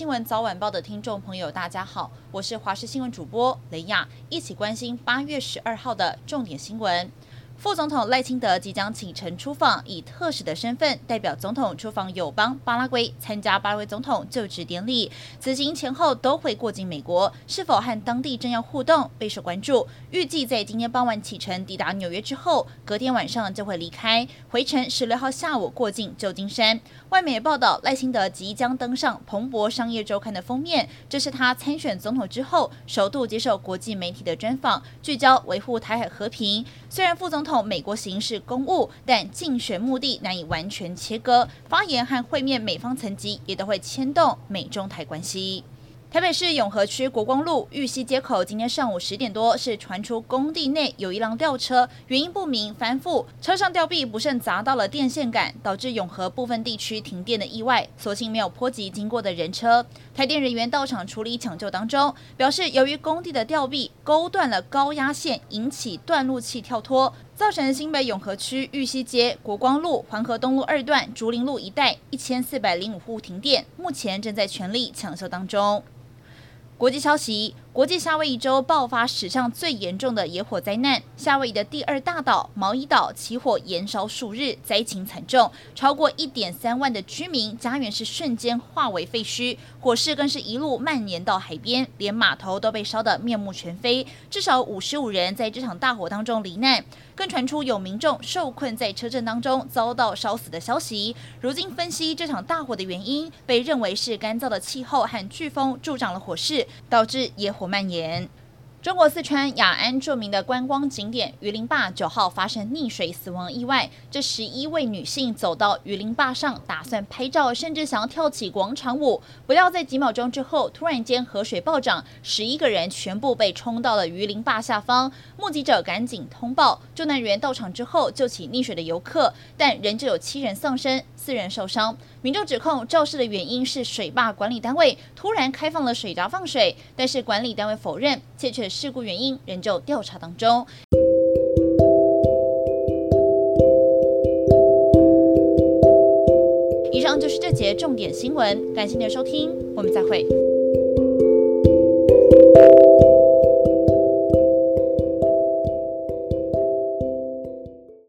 新闻早晚报的听众朋友，大家好，我是华视新闻主播雷亚，一起关心八月十二号的重点新闻。副总统赖清德即将启程出访，以特使的身份代表总统出访友邦巴拉圭，参加巴拉圭总统就职典礼。此行前后都会过境美国，是否和当地政要互动备受关注。预计在今天傍晚启程抵达纽约之后，隔天晚上就会离开，回程十六号下午过境旧金山。外媒报道，赖清德即将登上彭博商业周刊的封面，这是他参选总统之后首度接受国际媒体的专访，聚焦维护台海和平。虽然副总统美国行事公务，但竞选目的难以完全切割。发言和会面美方层级也都会牵动美中台关系。台北市永和区国光路玉溪街口，今天上午十点多，是传出工地内有一辆吊车，原因不明翻覆，车上吊臂不慎砸到了电线杆，导致永和部分地区停电的意外，所幸没有波及经过的人车。台电人员到场处理抢救当中，表示由于工地的吊臂勾断了高压线，引起断路器跳脱，造成新北永和区玉溪街、国光路、环河东路二段、竹林路一带一千四百零五户停电，目前正在全力抢修当中。国际消息。国际夏威夷州爆发史上最严重的野火灾难，夏威夷的第二大岛毛伊岛起火延烧数日，灾情惨重，超过一点三万的居民家园是瞬间化为废墟，火势更是一路蔓延到海边，连码头都被烧得面目全非，至少五十五人在这场大火当中罹难，更传出有民众受困在车阵当中遭到烧死的消息。如今分析这场大火的原因，被认为是干燥的气候和飓风助长了火势，导致野火。蔓延。中国四川雅安著名的观光景点鱼鳞坝九号发生溺水死亡意外，这十一位女性走到鱼鳞坝上，打算拍照，甚至想要跳起广场舞，不料在几秒钟之后，突然间河水暴涨，十一个人全部被冲到了鱼鳞坝下方。目击者赶紧通报，救难人员到场之后救起溺水的游客，但仍旧有七人丧生，四人受伤。民众指控肇事的原因是水坝管理单位突然开放了水闸放水，但是管理单位否认，确切事故原因仍旧调查当中。以上就是这节重点新闻，感谢您的收听，我们再会。